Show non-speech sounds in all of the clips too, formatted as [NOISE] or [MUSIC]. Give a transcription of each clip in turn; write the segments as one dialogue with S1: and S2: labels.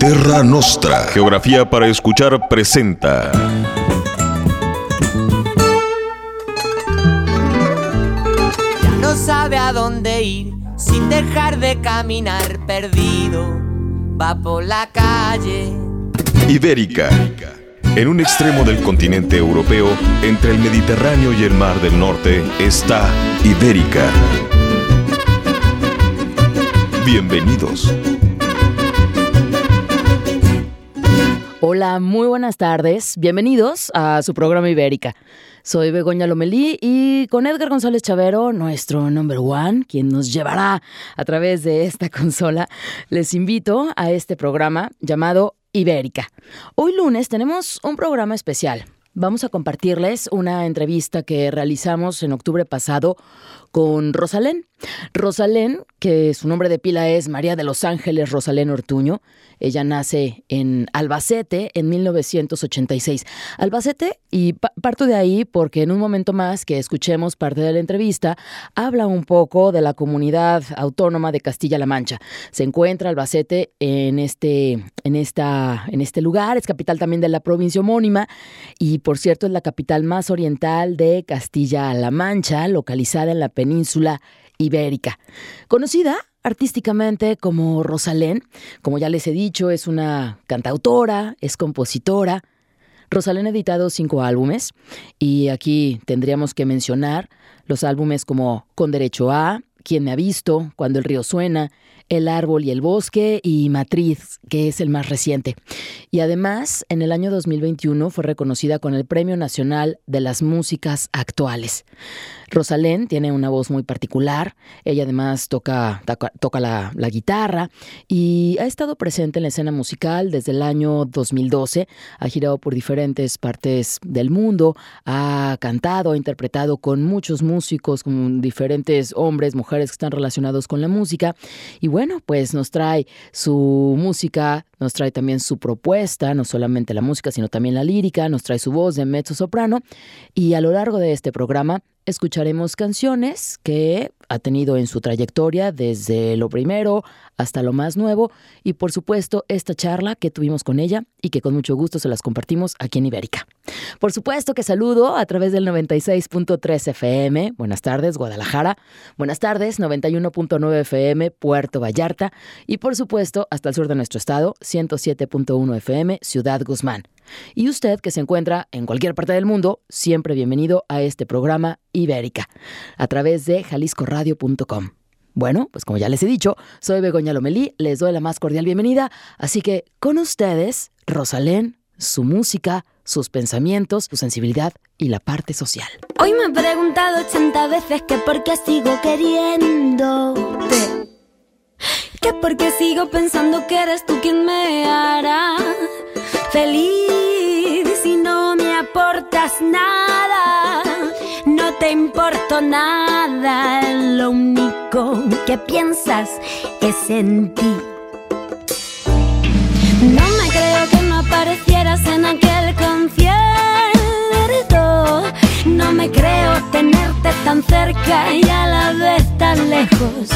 S1: Terra Nostra. Geografía para escuchar presenta.
S2: Ya no sabe a dónde ir sin dejar de caminar perdido. Va por la calle.
S1: Ibérica. En un extremo del continente europeo, entre el Mediterráneo y el Mar del Norte, está Ibérica. Bienvenidos.
S3: Hola, muy buenas tardes. Bienvenidos a su programa Ibérica. Soy Begoña Lomelí y con Edgar González Chavero, nuestro number one, quien nos llevará a través de esta [LAUGHS] consola, les invito a este programa llamado Ibérica. Hoy lunes tenemos un programa especial. Vamos a compartirles una entrevista que realizamos en octubre pasado con Rosalén. Rosalén, que su nombre de pila es María de los Ángeles Rosalén Ortuño, ella nace en Albacete en 1986. Albacete, y parto de ahí porque en un momento más que escuchemos parte de la entrevista, habla un poco de la comunidad autónoma de Castilla-La Mancha. Se encuentra Albacete en este, en, esta, en este lugar, es capital también de la provincia homónima y por cierto es la capital más oriental de Castilla-La Mancha, localizada en la península ibérica. Conocida artísticamente como Rosalén, como ya les he dicho, es una cantautora, es compositora. Rosalén ha editado cinco álbumes y aquí tendríamos que mencionar los álbumes como Con Derecho a, Quien me ha visto, Cuando el río suena, El árbol y el bosque y Matriz, que es el más reciente. Y además, en el año 2021 fue reconocida con el Premio Nacional de las Músicas Actuales. Rosalén tiene una voz muy particular, ella además toca, toca, la, la, guitarra y ha estado presente en la escena musical desde el año 2012, ha girado por diferentes partes del mundo, ha cantado, ha interpretado con muchos músicos, con diferentes hombres, mujeres que están relacionados con la música. Y bueno, pues nos trae su música, nos trae también su propuesta, no solamente la música, sino también la lírica, nos trae su voz de mezzo soprano. Y a lo largo de este programa escucharemos canciones que ha tenido en su trayectoria desde lo primero hasta lo más nuevo. Y por supuesto esta charla que tuvimos con ella y que con mucho gusto se las compartimos aquí en Ibérica. Por supuesto que saludo a través del 96.3 FM, buenas tardes Guadalajara, buenas tardes 91.9 FM Puerto Vallarta. Y por supuesto hasta el sur de nuestro estado 107.1 FM Ciudad Guzmán. Y usted que se encuentra en cualquier parte del mundo, siempre bienvenido a este programa Ibérica. A través de Bueno, pues como ya les he dicho, soy Begoña Lomelí, les doy la más cordial bienvenida, así que con ustedes, Rosalén, su música, sus pensamientos, su sensibilidad y la parte social.
S4: Hoy me he preguntado 80 veces que por qué sigo queriéndote. Que por qué sigo pensando que eres tú quien me hará feliz si no me aportas nada. No te importo nada, lo único que piensas es en ti. No me creo que no aparecieras en aquel concierto. No me creo tenerte tan cerca y a la vez tan lejos.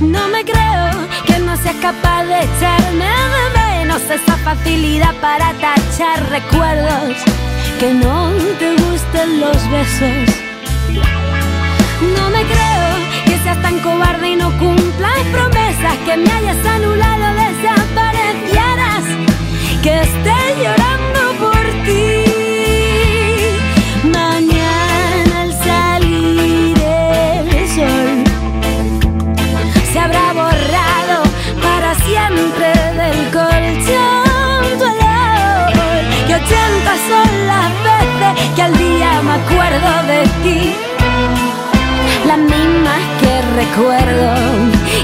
S4: No me creo que no seas capaz de echarme de menos esa facilidad para tachar recuerdos. Que no te gusten los besos. No me creo que seas tan cobarde y no cumplas promesas. Que me hayas anulado, desaparecieras. Que esté llorando por ti. Son las veces que al día me acuerdo de ti. Las mismas que recuerdo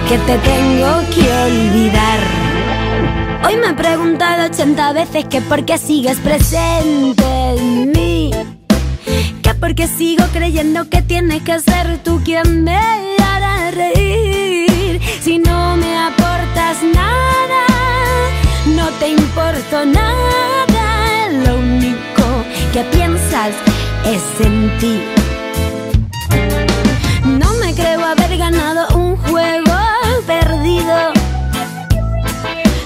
S4: que te tengo que olvidar. Hoy me he preguntado 80 veces que por qué sigues presente en mí. Que por qué sigo creyendo que tienes que ser tú quien me hará reír. Si no me aportas nada, no te importo nada que piensas es en ti. No me creo haber ganado un juego perdido.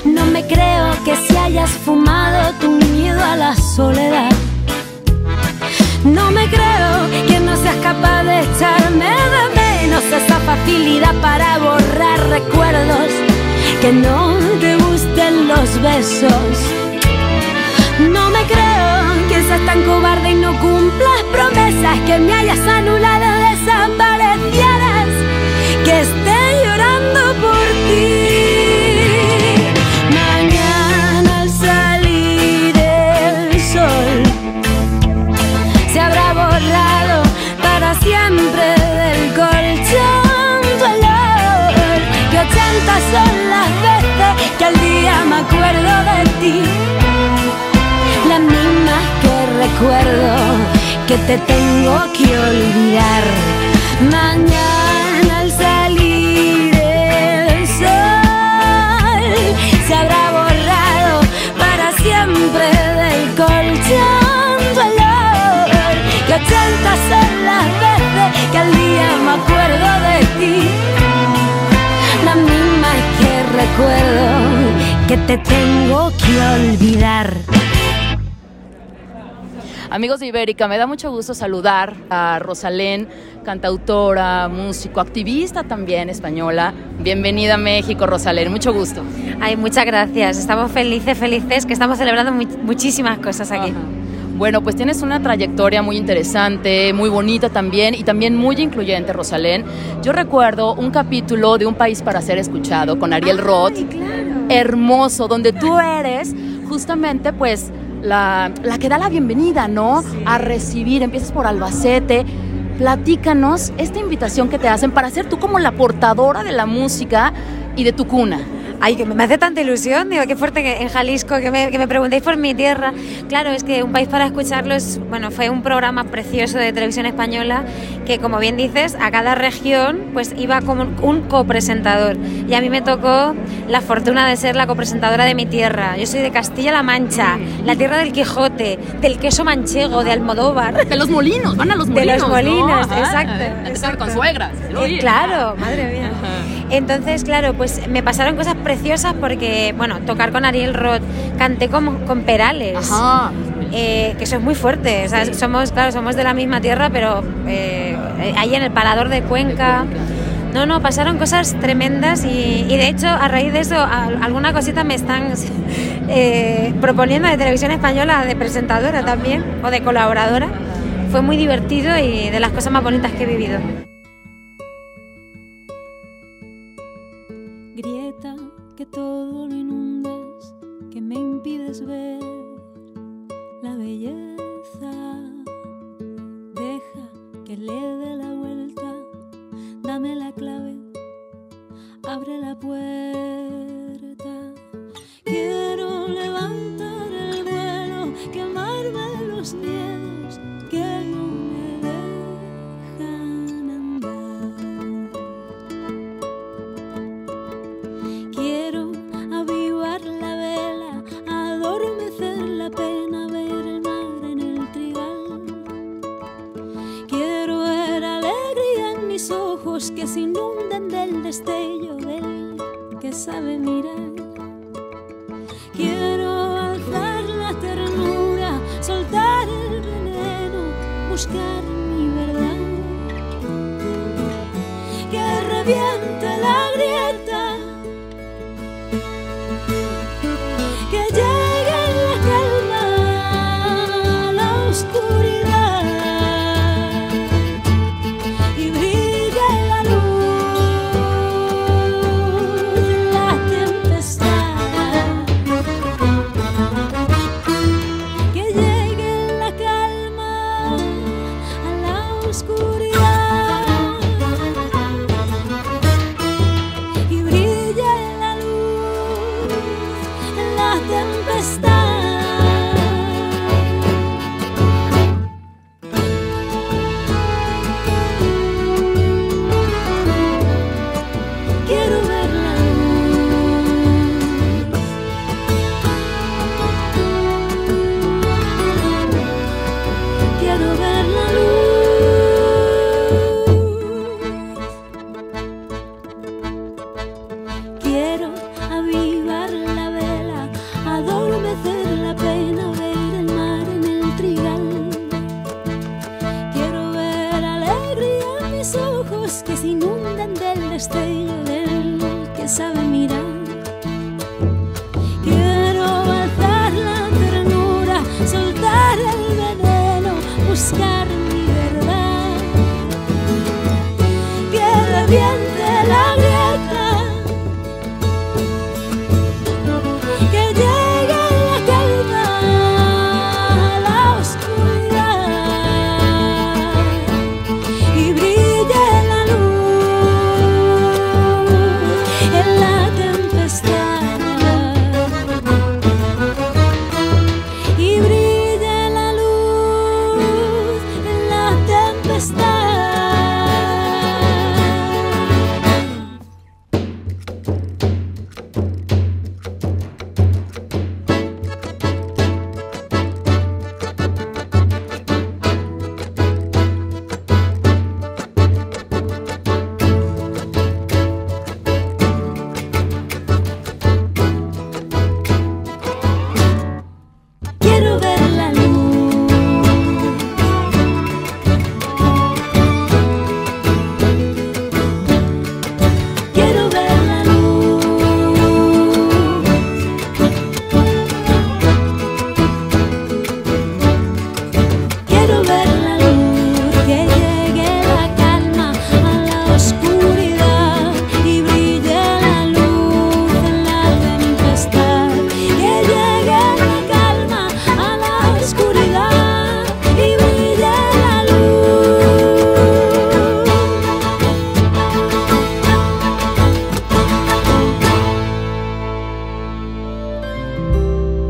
S4: No me creo que si hayas fumado tu miedo a la soledad. No me creo que no seas capaz de echarme de menos esa facilidad para borrar recuerdos que no te gusten los besos. No me creo que seas tan cobarde y no cumplas promesas, que me hayas anulado, desaparecieras, que esté llorando por ti. Mañana al salir el sol se habrá borrado para siempre del colchón tu olor. Que ochenta son las veces que al día me acuerdo de ti, recuerdo que te tengo que olvidar. Mañana al salir el sol se habrá borrado para siempre del colchón tu olor. Que ochenta son las veces que al día me acuerdo de ti, las mismas que recuerdo que te tengo que olvidar.
S3: Amigos de Ibérica, me da mucho gusto saludar a Rosalén, cantautora, músico, activista también española. Bienvenida a México, Rosalén, mucho gusto.
S5: Ay, muchas gracias. Estamos felices, felices, que estamos celebrando mu muchísimas cosas aquí.
S3: Ajá. Bueno, pues tienes una trayectoria muy interesante, muy bonita también y también muy incluyente, Rosalén. Yo recuerdo un capítulo de Un País para Ser Escuchado con Ariel Roth, hermoso, donde tú eres justamente pues la, la que da la bienvenida, ¿no? A recibir, empiezas por Albacete. Platícanos esta invitación que te hacen para ser tú como la portadora de la música y de tu cuna.
S5: Ay, que me hace tanta ilusión, digo, qué fuerte que en Jalisco, que me, que me preguntéis por mi tierra. Claro, es que Un País para Escucharlo es, bueno, fue un programa precioso de televisión española que, como bien dices, a cada región pues iba como un copresentador. Y a mí me tocó la fortuna de ser la copresentadora de mi tierra. Yo soy de Castilla-La Mancha, la tierra del Quijote, del queso manchego, de Almodóvar.
S3: De los molinos, van a los
S5: De
S3: molinos.
S5: los molinos,
S3: ¿no? Ajá,
S5: exacto,
S3: de- de
S5: exacto.
S3: con suegras.
S5: Eh, claro, madre mía. Entonces, claro, pues me pasaron cosas preciosas porque, bueno, tocar con Ariel Roth, canté con, con Perales,
S3: Ajá.
S5: eh, que eso es muy fuerte. O sea, somos, claro, somos de la misma tierra, pero eh, ahí en el Parador de Cuenca. No, no, pasaron cosas tremendas y, y de hecho a raíz de eso a- alguna cosita me están [LAUGHS] eh, proponiendo de televisión española, de presentadora también o de colaboradora. Fue muy divertido y de las cosas más bonitas que he vivido.
S4: La belleza. Deja que le dé la vuelta, dame la clave, abre la puerta.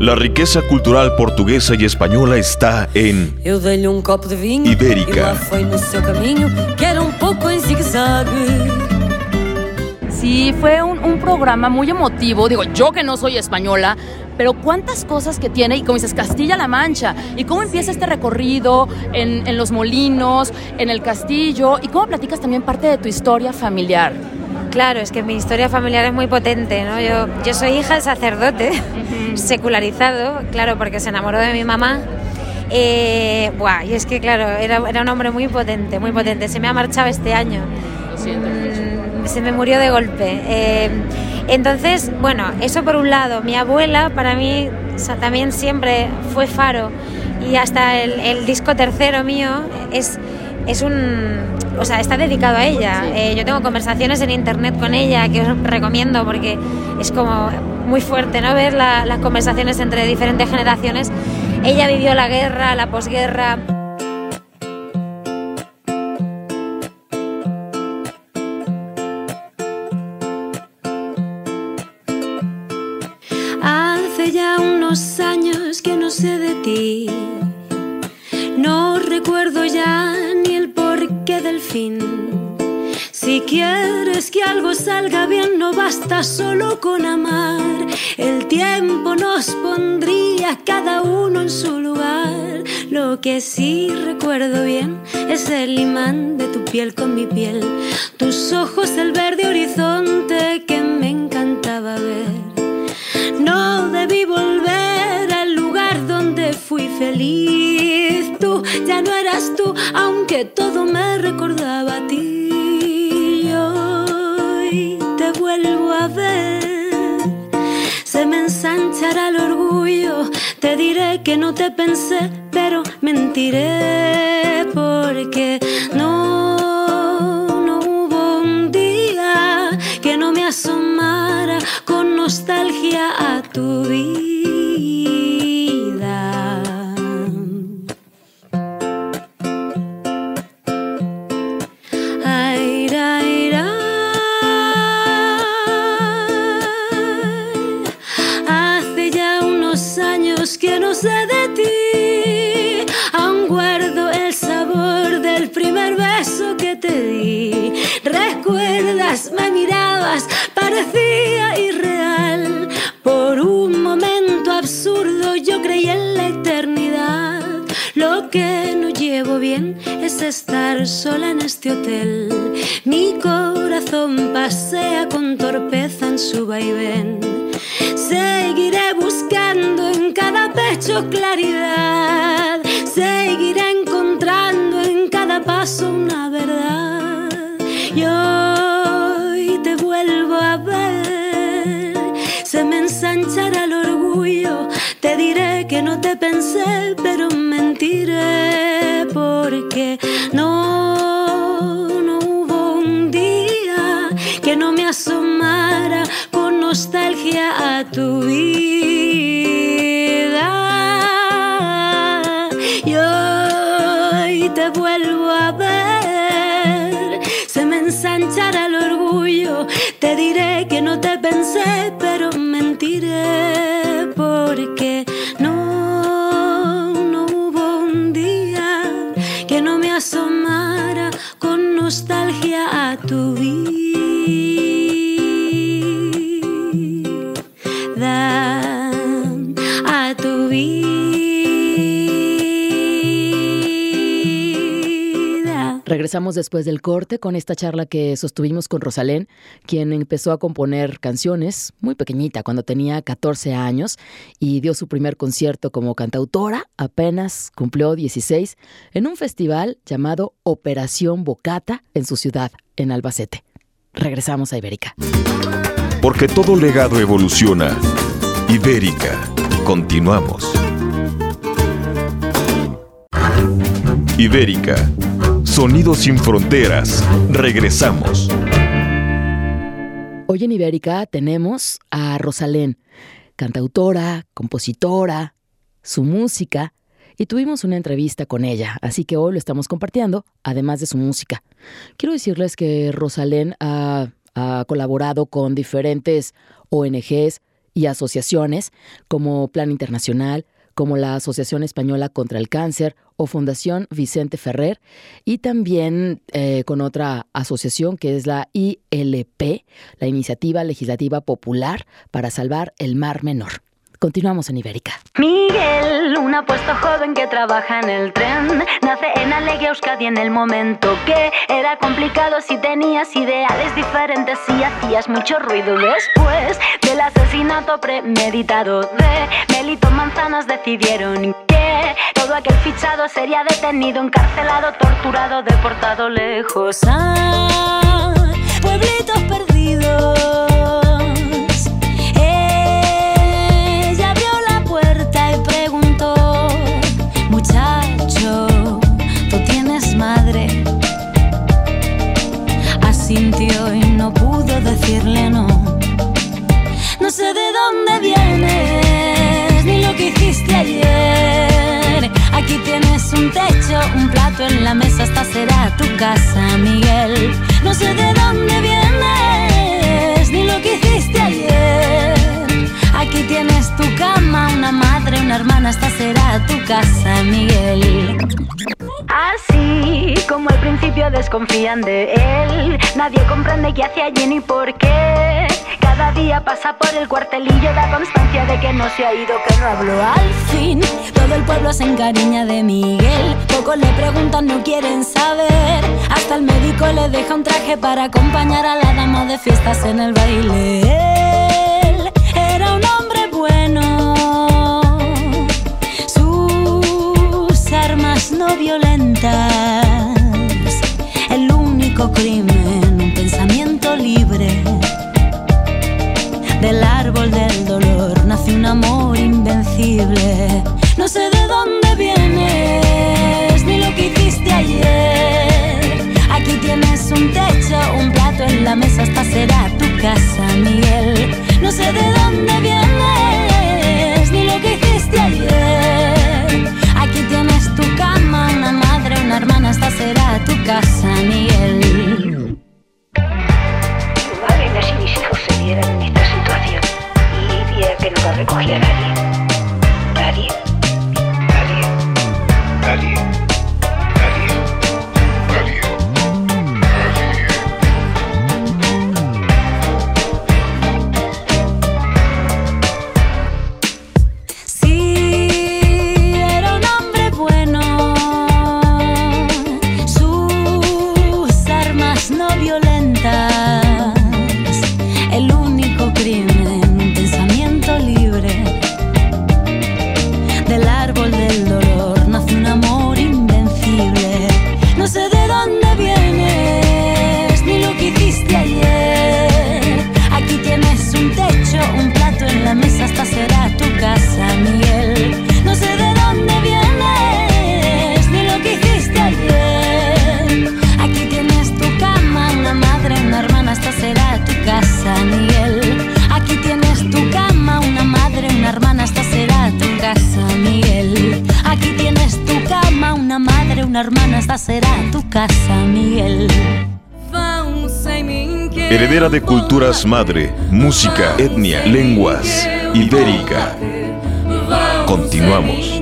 S4: La
S1: riqueza cultural portuguesa y española está en
S6: Eu dei-lhe um copo de vinho
S1: Ibérica.
S6: e lá foi no seu caminho, que era um pouco em zigue-zague.
S3: Sí, fue un, un programa muy emotivo. Digo, yo que no soy española, pero cuántas cosas que tiene, y como dices, Castilla-La Mancha, y cómo empieza este recorrido en, en los molinos, en el castillo, y cómo platicas también parte de tu historia familiar.
S5: Claro, es que mi historia familiar es muy potente, ¿no? Yo, yo soy hija de sacerdote, [LAUGHS] secularizado, claro, porque se enamoró de mi mamá. Eh, buah, y es que, claro, era, era un hombre muy potente, muy potente. Se me ha marchado este año.
S3: Lo siento
S5: Mm, Se me murió de golpe. Eh, entonces, bueno, eso por un lado. Mi abuela, para mí, o sea, también siempre fue faro. Y hasta el, el disco tercero mío es, es un. O sea, está dedicado a ella. Eh, yo tengo conversaciones en internet con ella que os recomiendo porque es como muy fuerte, ¿no? Ver la- las conversaciones entre diferentes generaciones. Ella vivió la guerra, la posguerra.
S4: Basta solo con amar. El tiempo nos pondría cada uno en su lugar. Lo que sí recuerdo bien es el imán de tu piel con mi piel. Tus ojos, el verde horizonte que me encantaba ver. No debí volver al lugar donde fui feliz. Tú ya no eras tú, aunque todo me recordaba a ti. Ensanchará el orgullo. Te diré que no te pensé, pero mentiré porque no, de ti. Aún guardo el sabor del primer beso que te di. Recuerdas, me mirabas, parecía irreal. Por un momento absurdo yo creí en la eternidad. Lo que no llevo bien es estar sola en este hotel. Mi corazón pasea con torpeza en su vaivén. Seguiré buscando pecho claridad. Seguiré encontrando en cada paso una verdad. y hoy te vuelvo a ver. Se me ensanchará el orgullo, te diré que no te pensé, pero mentiré porque no,
S3: Regresamos después del corte con esta charla que sostuvimos con Rosalén, quien empezó a componer canciones muy pequeñita, cuando tenía 14 años, y dio su primer concierto como cantautora, apenas cumplió 16, en un festival llamado Operación Bocata en su ciudad, en Albacete. Regresamos a Ibérica.
S1: Porque todo legado evoluciona. Ibérica. Continuamos. Ibérica. Sonidos sin fronteras. Regresamos.
S3: Hoy en Ibérica tenemos a Rosalén, cantautora, compositora, su música, y tuvimos una entrevista con ella, así que hoy lo estamos compartiendo, además de su música. Quiero decirles que Rosalén ha, ha colaborado con diferentes ONGs y asociaciones como Plan Internacional, como la Asociación Española contra el Cáncer o Fundación Vicente Ferrer, y también eh, con otra asociación que es la ILP, la Iniciativa Legislativa Popular para Salvar el Mar Menor. Continuamos en Ibérica.
S4: Miguel, un apuesto joven que trabaja en el tren, nace en Alegia Euskadi en el momento que era complicado si tenías ideales diferentes y hacías mucho ruido. Después del asesinato premeditado de Melito Manzanas decidieron que todo aquel fichado sería detenido, encarcelado, torturado, deportado lejos a pueblitos perdidos. Casa, Miguel. No sé de dónde vienes, ni lo que hiciste ayer. Aquí tienes tu cama, una madre, una hermana, esta será tu casa, Miguel. Así como al principio desconfían de él, nadie comprende qué hace allí ni por qué. Cada día pasa por el cuartelillo, da constancia de que no se ha ido, que no habló. Al fin, todo el pueblo se encariña de Miguel. Pocos le preguntan, no quieren saber. Hasta el médico le deja un traje para acompañar a la dama de fiestas en el baile. El único crimen, un pensamiento libre. Del árbol del dolor nace un amor invencible. No sé de dónde vienes, ni lo que hiciste ayer. Aquí tienes un techo, un plato en la mesa, esta será tu casa, Miguel. No sé de dónde vienes, madre,
S6: música, etnia, lenguas, ibérica. Continuamos.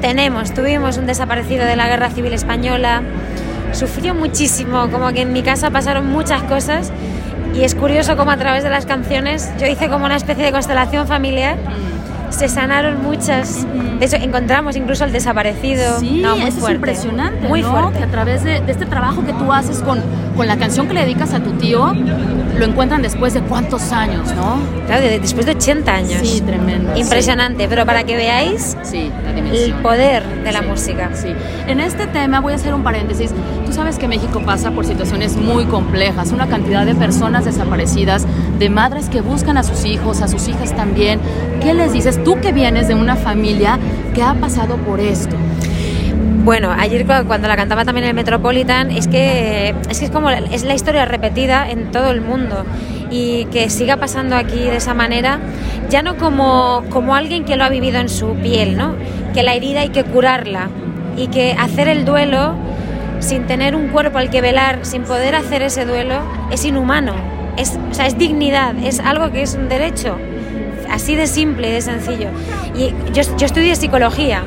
S5: tenemos, tuvimos un desaparecido de la Guerra Civil Española, sufrió muchísimo, como que en mi casa pasaron muchas cosas y es curioso como a través de las canciones yo hice como una especie de constelación familiar se sanaron muchas. De hecho, encontramos incluso el desaparecido.
S7: Sí,
S5: no, muy
S7: eso
S5: fuerte.
S7: es impresionante.
S5: Muy
S7: ¿no?
S5: fuerte.
S7: Que a través de, de este trabajo que tú haces con, con la canción que le dedicas a tu tío, lo encuentran después de cuántos años, ¿no?
S5: Claro, de- después de 80 años.
S7: Sí, tremendo.
S5: Impresionante, pero para que veáis
S7: Sí, la
S5: el poder de la
S7: Sí,
S5: música.
S7: Sí. En este tema voy a hacer un paréntesis. Tú sabes que México pasa por situaciones muy complejas, una cantidad de personas desaparecidas, de madres que buscan a sus hijos, a sus hijas también. ¿Qué les dices? Tú que vienes de una familia que ha pasado por esto.
S5: Bueno, ayer cu- cuando la cantaba también en el Metropolitan, es que es, que es como es la historia repetida en todo el mundo y que siga pasando aquí de esa manera, ya no como, como alguien que lo ha vivido en su piel, ¿no? Que la herida hay que curarla y que hacer el duelo sin tener un cuerpo al que velar, sin poder hacer ese duelo, es inhumano. Es, o sea, es dignidad, es algo que es un derecho. Así de simple de sencillo. Y yo, yo estudié psicología,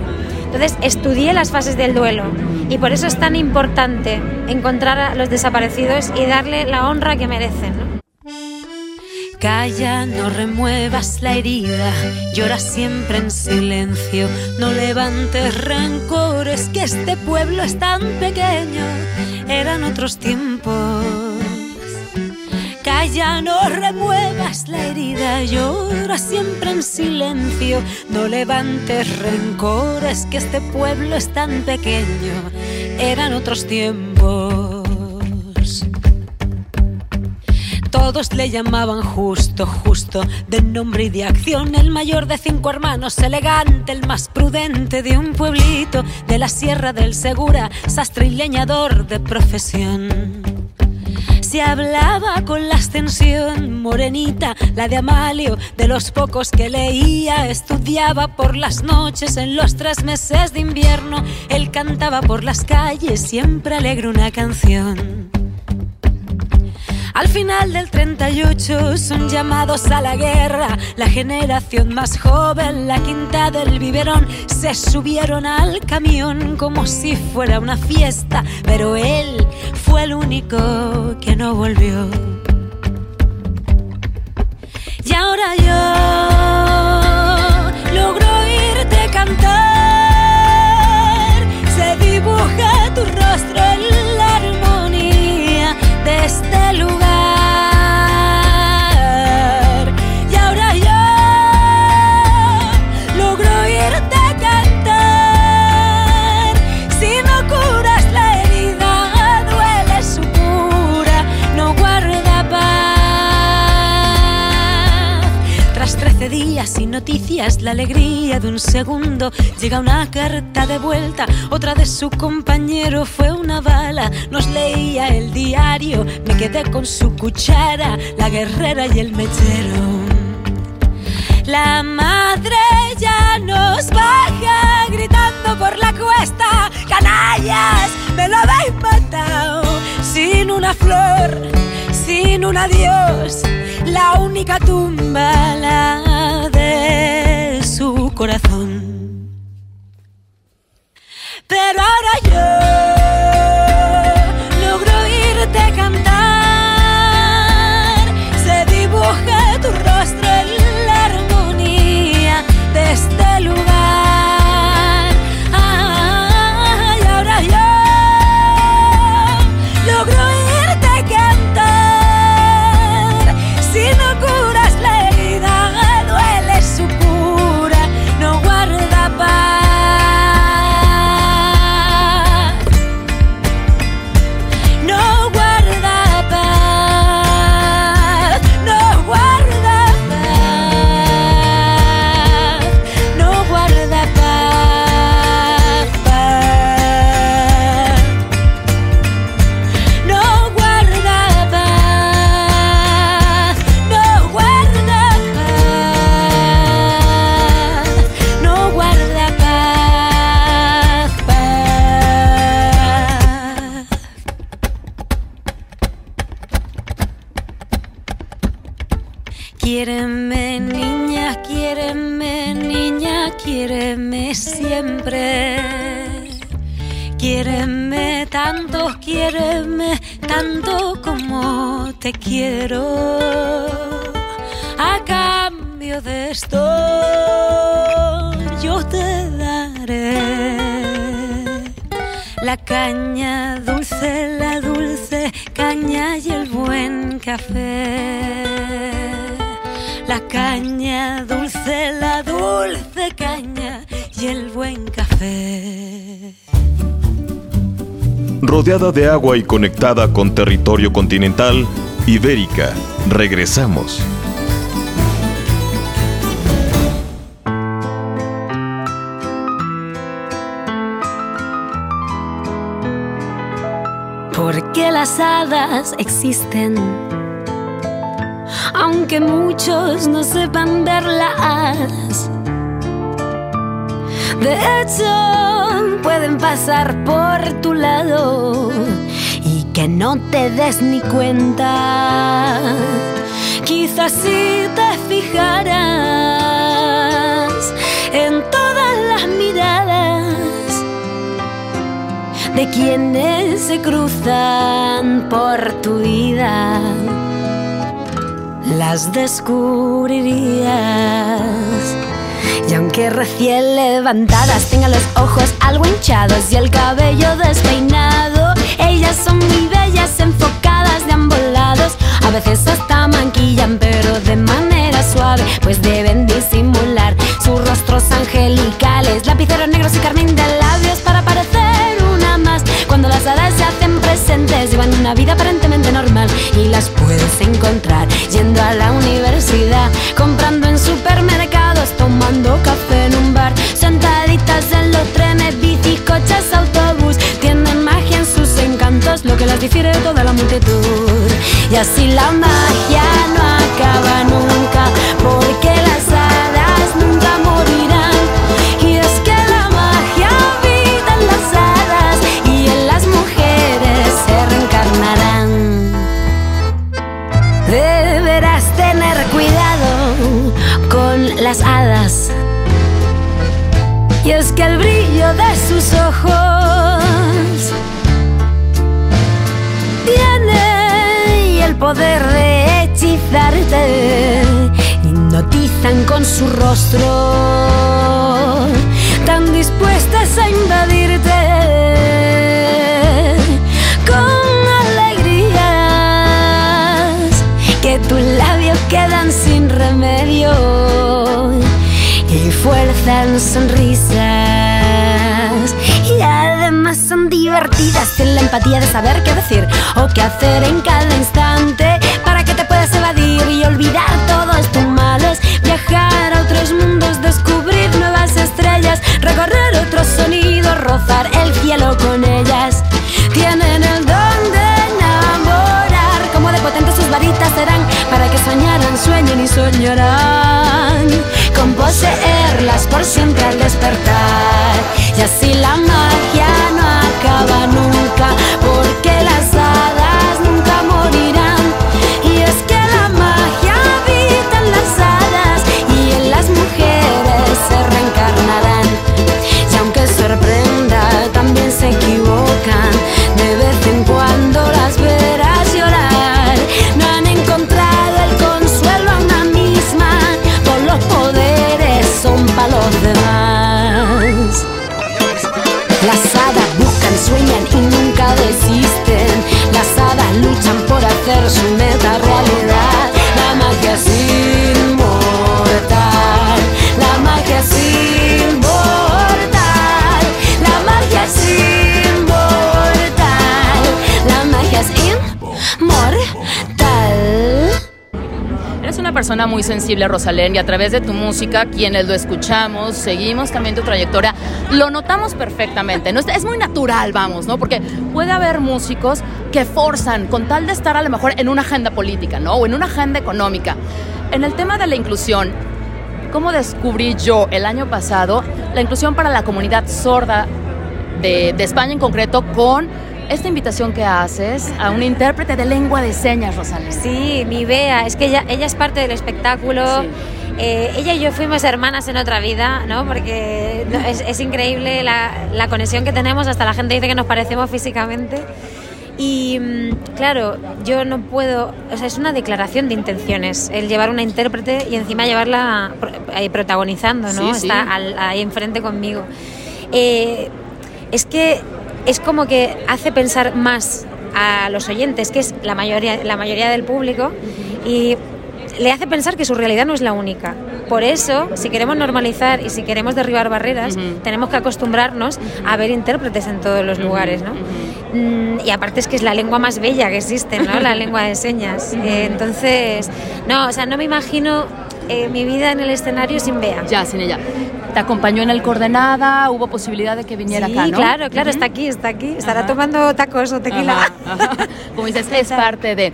S5: entonces estudié las fases del duelo y por eso es tan importante encontrar a los desaparecidos y darle la honra que merecen. ¿no?
S4: Calla, no remuevas la herida, llora siempre en silencio, no levantes rencores, que este pueblo es tan pequeño, eran otros tiempos. Calla, no remuevas la herida, llora siempre en silencio, no levantes rencores, que este pueblo es tan pequeño, eran otros tiempos. Todos le llamaban justo, justo, de nombre y de acción, el mayor de cinco hermanos, elegante, el más prudente de un pueblito, de la Sierra del Segura, sastre y leñador de profesión. Se hablaba con la ascensión, morenita, la de Amalio, de los pocos que leía, estudiaba por las noches en los tres meses de invierno, él cantaba por las calles, siempre alegre una canción. Al final del 38 son llamados a la guerra, la generación más joven, la quinta del biberón, se subieron al camión como si fuera una fiesta, pero él fue el único que no volvió. Y ahora yo logro oírte cantar, se dibuja tu rostro noticias, la alegría de un segundo, llega una carta de vuelta, otra de su compañero fue una bala, nos leía el diario, me quedé con su cuchara, la guerrera y el mechero. La madre ya nos baja gritando por la cuesta. Canallas, me lo habéis matado. Sin una flor, sin un adiós. La única tumba, la de su corazón. Pero ahora yo
S6: Quiéreme tanto, quiéreme tanto como te quiero. A cambio de esto, yo te daré la caña dulce, la dulce caña y el buen café. La caña dulce, la dulce caña y el buen café.
S1: Rodeada de agua y conectada con territorio continental, Ibérica. Regresamos.
S4: Porque las hadas existen. Aunque muchos no sepan verlas. De hecho, pueden pasar por tu lado y que no te des ni cuenta. Quizás si te fijaras en todas las miradas de quienes se cruzan por tu vida, las descubrirías. Y aunque recién levantadas tengan los ojos algo hinchados y el cabello despeinado, ellas son muy bellas, enfocadas de ambos lados. A veces hasta sonrisas. Y además son divertidas en la empatía de saber qué decir o qué hacer en cada instante para que te puedas evadir y olvidar todos tus males viajar a otros mundos descubrir nuevas estrellas recorrer otros sonidos rozar el cielo con ellas. Tienen el don de enamorar como de potentes sus varitas serán para que soñaran sueñen y soñarán poseerlas por siempre al despertar. Y así la magia La magia es inmortal. La magia es inmortal. La magia es inmortal. La magia es inmortal.
S3: Eres una persona muy sensible, Rosalén, y a través de tu música, quienes lo escuchamos, seguimos también tu trayectoria, lo notamos perfectamente. ¿no? Es muy natural, vamos, ¿no? Porque puede haber músicos que forzan con tal de estar a lo mejor en una agenda política, ¿no? O en una agenda económica. En el tema de la inclusión, ¿cómo descubrí yo el año pasado la inclusión para la comunidad sorda de, de España en concreto con esta invitación que haces a un intérprete de lengua de señas, Rosalén?
S5: Sí, mi Bea, es que ella, ella es parte del espectáculo.
S3: Sí.
S5: Eh, ella y yo fuimos hermanas en otra vida, ¿no? Porque es, es increíble la, la conexión que tenemos, hasta la gente dice que nos parecemos físicamente. Y mm, claro, yo no puedo, o sea, es una declaración de intenciones, el llevar una intérprete y encima llevarla ahí protagonizando, ¿no?
S7: Sí, sí.
S5: Está al- ahí enfrente conmigo. Eh, es que es como que hace pensar más a los oyentes, que es la mayoría, la mayoría del público, y le hace pensar que su realidad no es la única. Por eso, si queremos normalizar y si queremos derribar barreras, tenemos que acostumbrarnos a ver intérpretes en todos los lugares, ¿no? Mm, Y aparte es que es la lengua más bella que existe, ¿no? La lengua de señas. Eh, entonces, no, o sea, no me imagino eh, mi vida en el escenario sin Bea.
S7: Ya, sin ella. ¿Te acompañó en el Coordenada? ¿Hubo posibilidad de que viniera
S5: sí,
S7: acá, no?
S5: claro, claro, está aquí, está aquí. Estará
S7: Ajá.
S5: tomando tacos o tequila.
S7: Ajá, ajá. Como dices, es parte de...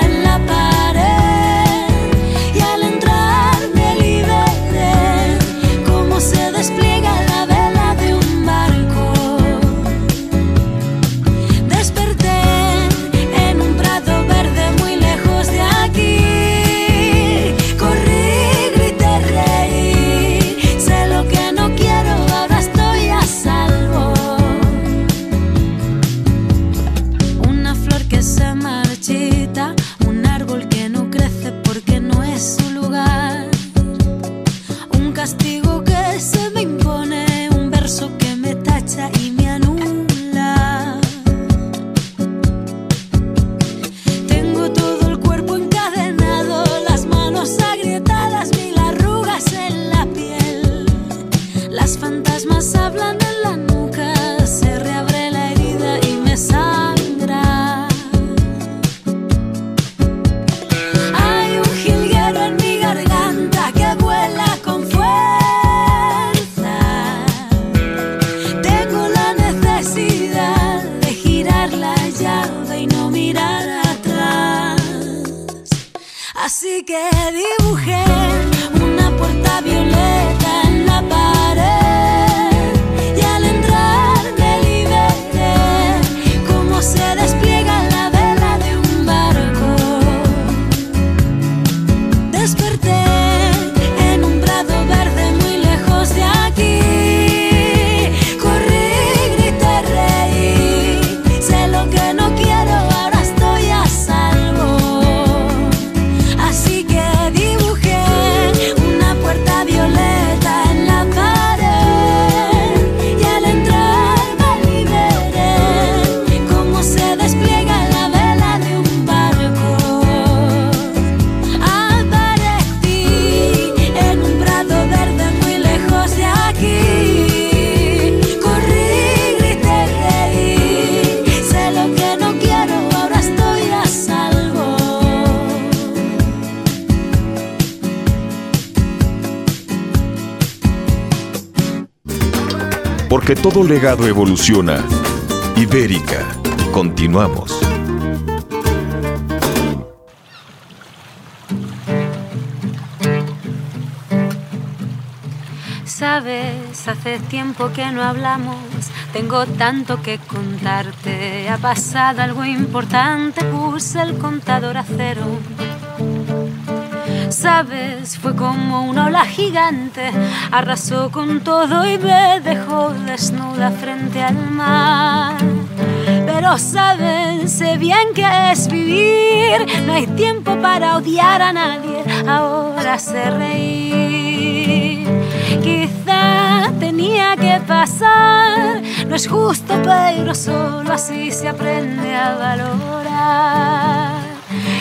S4: Todo
S1: legado evoluciona. Ibérica. Continuamos.
S4: Sabes, hace tiempo que no hablamos, tengo tanto que contarte. Ha pasado algo importante, puse el contador a cero. Sabes, fue como una ola gigante, arrasó con todo y me dejó desnuda frente al mar. Pero sabes, sé bien que es vivir, no hay tiempo para odiar a nadie, ahora sé reír. Quizá te tenía que pasar. No es justo, pero solo así se aprende a valorar.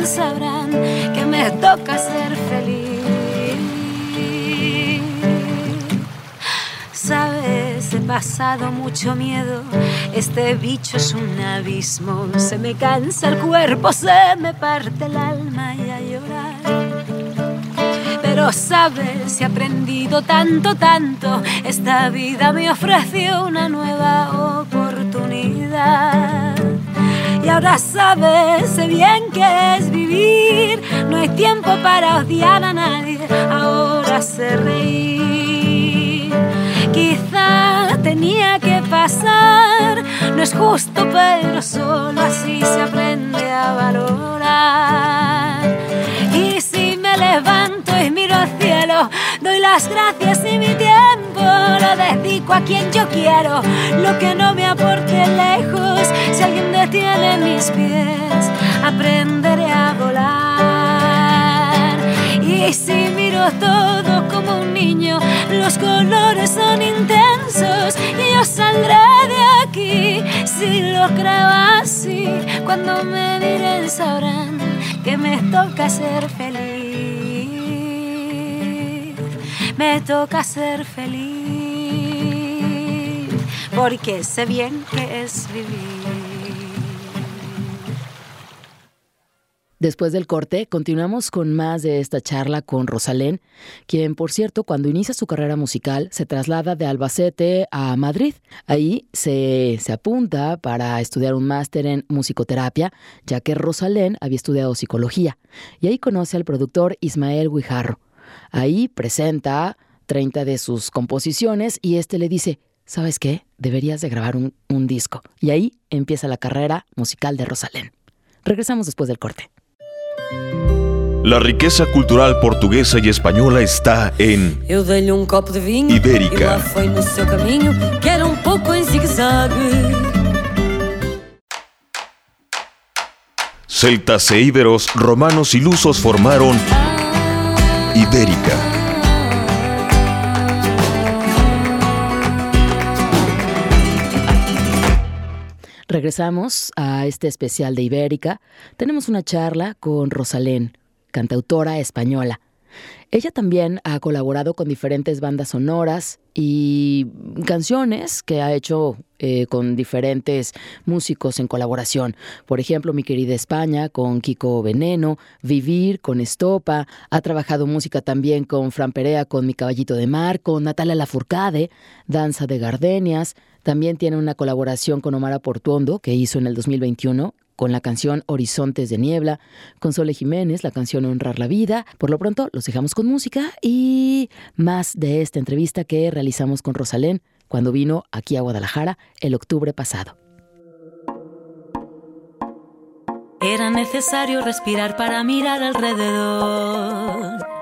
S4: sabrán que me toca ser feliz. Sabes, he pasado mucho miedo. Este bicho es un abismo. Se me cansa el cuerpo, se me parte el alma y a llorar. Pero sabes, he aprendido tanto, tanto. Esta vida me ofreció una nueva oportunidad. Y ahora sabes, bien que es vivir. No hay tiempo para odiar a nadie. Ahora sé reír. Quizá tenía que pasar. No es justo, pero solo así se aprende a valorar. Y si me levanto y miro al cielo, doy las gracias y mi tiempo dedico a quien yo quiero. Lo que no me aporte lejos, si alguien detiene mis pies, aprenderé a volar. Y si miro todo como un niño, los colores son intensos y yo saldré de aquí si lo creo así. Cuando me miren sabrán que me toca ser feliz. Me toca ser feliz porque sé bien que es vivir.
S3: Después del corte, continuamos con más de esta charla con Rosalén, quien, por cierto, cuando inicia su carrera musical, se traslada de Albacete a Madrid. Ahí se, se apunta para estudiar un máster en musicoterapia, ya que Rosalén había estudiado psicología. Y ahí conoce al productor Ismael Guijarro. Ahí presenta 30 de sus composiciones y este le dice, ¿sabes qué? Deberías de grabar un, un disco. Y ahí empieza la carrera musical de Rosalén. Regresamos después del corte.
S1: La riqueza cultural portuguesa y española está en
S6: Eu dei-lhe um copo de vinho
S1: Ibérica.
S6: E lá foi no seu caminho Que era um em
S1: celtas e íberos, romanos y lusos formaron Ibérica.
S3: Regresamos a este especial de Ibérica. Tenemos una charla con Rosalén, cantautora española. Ella también ha colaborado con diferentes bandas sonoras y canciones que ha hecho eh, con diferentes músicos en colaboración. Por ejemplo, Mi querida España con Kiko Veneno, Vivir con Estopa, ha trabajado música también con Fran Perea con Mi caballito de mar, con Natalia Lafourcade, Danza de Gardenias. También tiene una colaboración con Omar Portuondo que hizo en el 2021 con la canción Horizontes de Niebla, con Sole Jiménez, la canción Honrar la Vida. Por lo pronto, los dejamos con música y más de esta entrevista que realizamos con Rosalén cuando vino aquí a Guadalajara el octubre pasado.
S4: Era necesario respirar para mirar alrededor.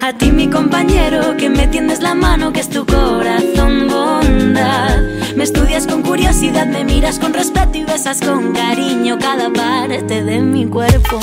S4: A ti mi compañero que me tiendes la mano que es tu corazón bondad Me estudias con curiosidad, me miras con respeto y besas con cariño cada parte de mi cuerpo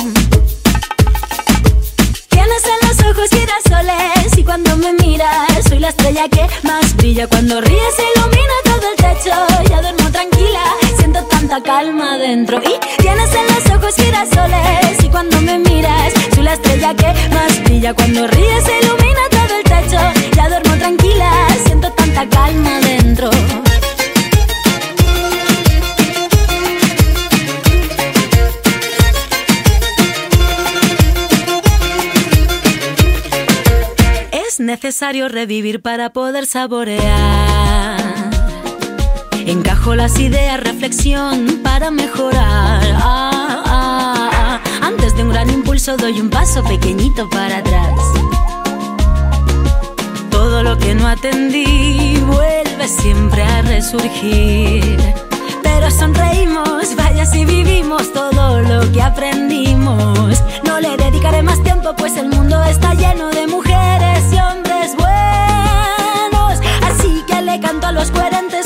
S4: Tienes en los ojos girasoles y cuando me miras la estrella que más brilla cuando ríes ilumina todo el techo. Ya duermo tranquila, siento tanta calma dentro y tienes en los ojos girasoles y cuando me miras soy la estrella que más brilla cuando ríes ilumina todo el techo. Ya duermo tranquila, siento tanta calma dentro. Es necesario revivir para poder saborear. Encajo las ideas, reflexión para mejorar. Ah, ah, ah. Antes de un gran impulso doy un paso pequeñito para atrás. Todo lo que no atendí vuelve siempre a resurgir. Pero sonreímos, vaya si vivimos todo lo que aprendimos. No le dedicaré más tiempo, pues el mundo está lleno de mujeres y hombres buenos. Así que le canto a los coherentes,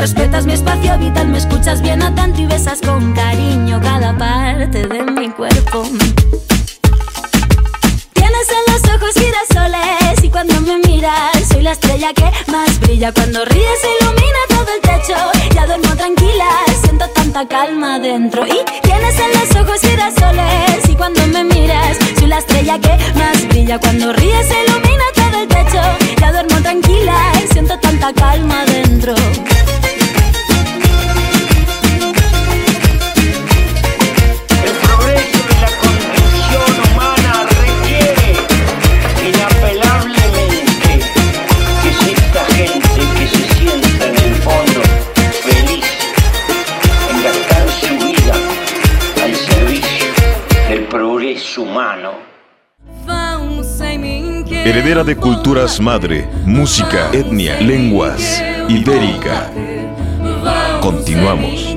S4: Respetas mi espacio vital, me escuchas bien atento y besas con cariño cada parte de mi cuerpo. Tienes en los ojos girasoles y cuando me miras soy la estrella que más brilla. Cuando ríes ilumina todo el techo. Ya duermo tranquila, siento tanta calma dentro. Y tienes en los ojos girasoles y cuando me miras soy la estrella que más brilla. Cuando ríes ilumina todo el techo. Ya duermo tranquila, siento tanta calma dentro.
S8: Humano.
S1: Heredera de culturas madre, música, etnia, lenguas, ibérica. Continuamos.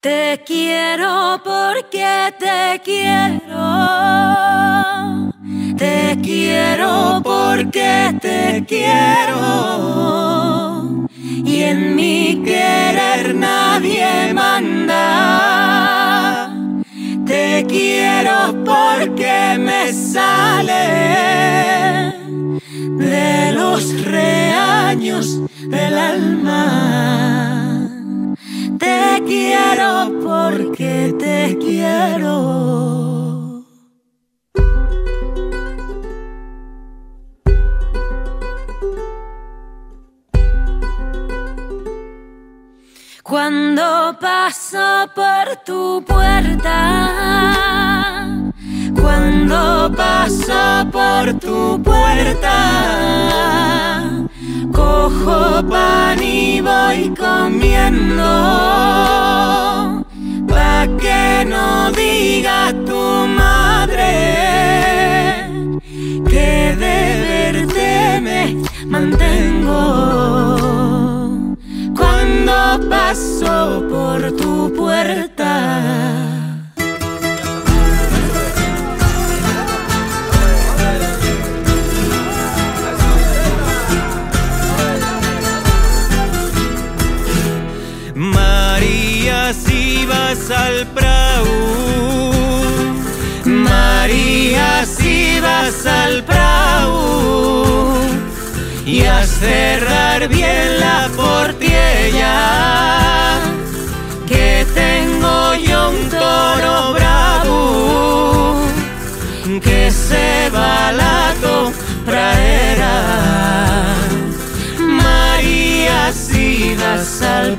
S4: Te quiero porque te quiero. Te quiero porque te quiero. Y en mi querer nadie manda. Te quiero porque me sale de los reaños del alma. Te quiero porque te quiero. Cuando paso por tu puerta, cuando paso por tu puerta, cojo pan y voy comiendo, pa' que no diga tu madre que de verte me mantengo cuando paso por tu puerta.
S9: María, si vas al Prau. María, si vas al Prau. Y a cerrar bien la portiella. Que tengo yo un toro bravo. Que se va a la praera. María, si vas al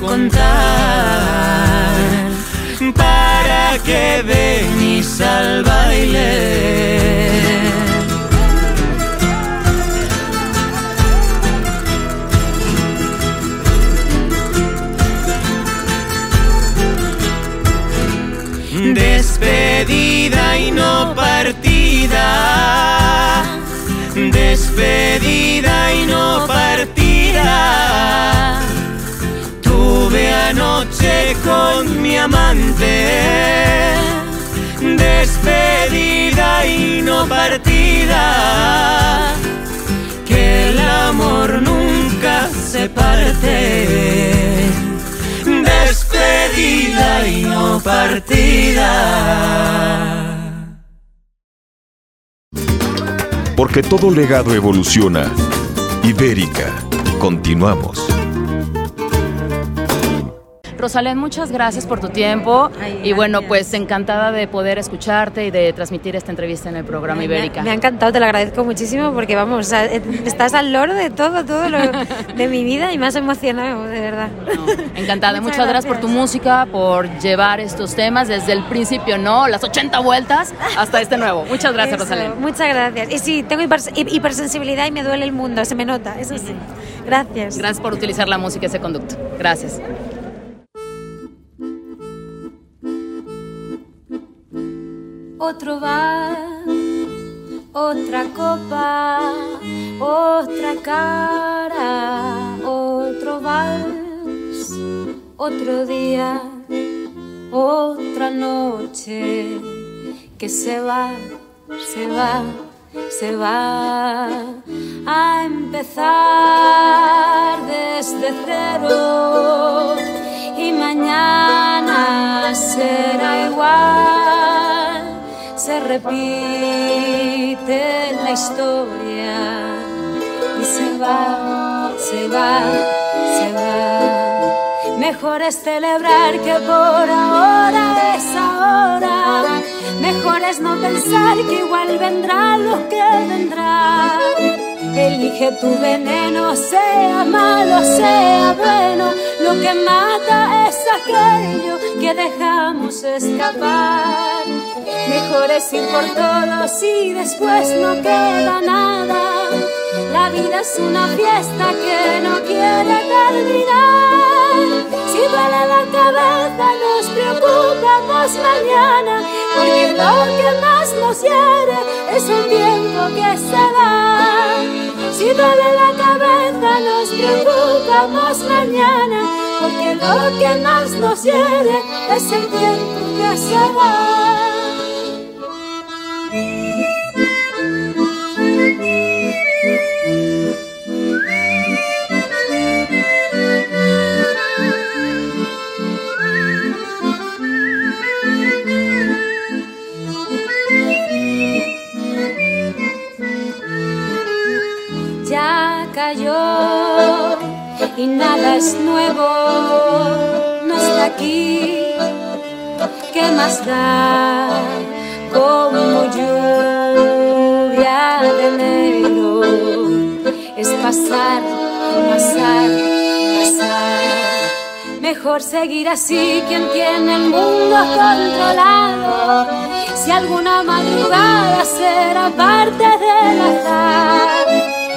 S9: contar para que venís al baile. Despedida y no partida. Despedida y no partida. Tuve anoche con mi amante. Despedida y no partida. Que el amor nunca se parte despedida y no partida.
S1: Porque todo legado evoluciona. Ibérica. Continuamos.
S3: Rosalén, muchas gracias por tu tiempo. y bueno, pues encantada de poder escucharte y de transmitir esta entrevista en el programa
S5: ha-
S3: Ibérica.
S5: Me ha encantado, te lo agradezco muchísimo porque vamos, eh, estás al loro de todo, todo lo [LAUGHS] de mi vida y has emocionado, de verdad.
S3: Encantada. [LAUGHS]
S5: Muchas
S3: Muchas, gracias por tu música, por llevar estos temas desde el principio, ¿no? Las 80 vueltas hasta este nuevo. Muchas gracias,
S5: Eso,
S3: Rosalén.
S5: Muchas gracias. Y sí, tengo hiper- hipersensibilidad y me duele el mundo, se me nota, eso sí. Gracias.
S3: Gracias por utilizar la música, ese conducto. Gracias.
S4: Otro bar, otra copa, otra cara, otro vals, otro día, otra noche que se va, se va, se va a empezar desde cero. Y mañana será igual se repite la historia y se va, se va, se va. Mejor es celebrar que por ahora es ahora. Mejor es no pensar que igual vendrá lo que vendrá. Elige tu veneno, sea malo, sea bueno. Lo que mata es aquello que dejamos escapar. Mejor es ir por todos y después no queda nada. La vida es una fiesta que no quiere terminar. Si duele la cabeza, mañana. Porque lo que más nos hiere es el tiempo que se va. Si duele la cabeza, nos preocupamos mañana. Porque lo que más nos hiere es el tiempo que se va. Y nada es nuevo, no está aquí. ¿Qué más da? Como lluvia de enero es pasar, pasar, pasar. Mejor seguir así, quien tiene el mundo controlado. Si alguna madrugada será parte del azar.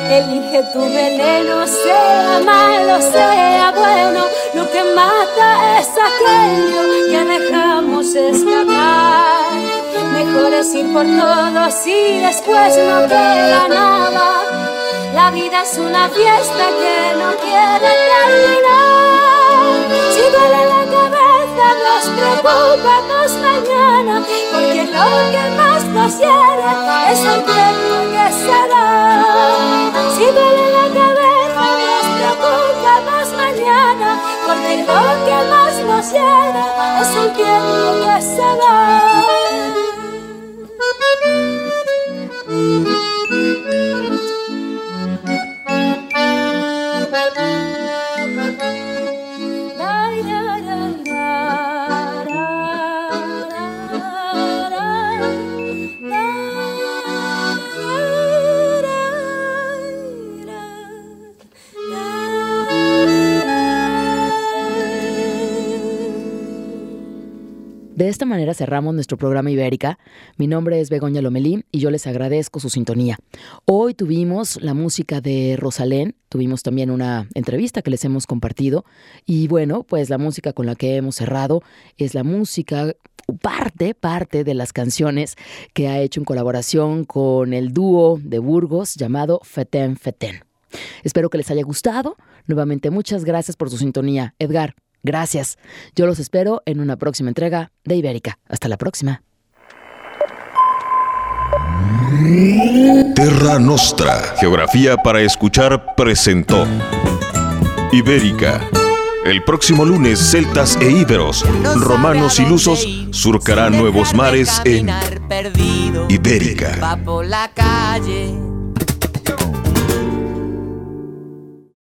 S4: Elige tu veneno, sea malo, sea bueno. Lo que mata es aquello que dejamos escapar. Mejor es ir por todos y después no queda nada. La vida es una fiesta que no quiere terminar. Si duele la cabeza, nos preocupamos mañana. Porque lo que más nos hiere es el es el tiempo se da.
S3: De esta manera cerramos nuestro programa Ibérica. Mi nombre es Begoña Lomelí y yo les agradezco su sintonía. Hoy tuvimos la música de Rosalén, tuvimos también una entrevista que les hemos compartido y bueno, pues la música con la que hemos cerrado es la música parte, parte de las canciones que ha hecho en colaboración con el dúo de Burgos llamado Feten Feten. Espero que les haya gustado. Nuevamente muchas gracias por su sintonía. Edgar, Gracias. Yo los espero en una próxima entrega de Ibérica. Hasta la próxima.
S1: Terra Nostra, Geografía para Escuchar, presentó Ibérica. El próximo lunes, celtas e íberos, romanos y lusos surcarán nuevos mares en Ibérica.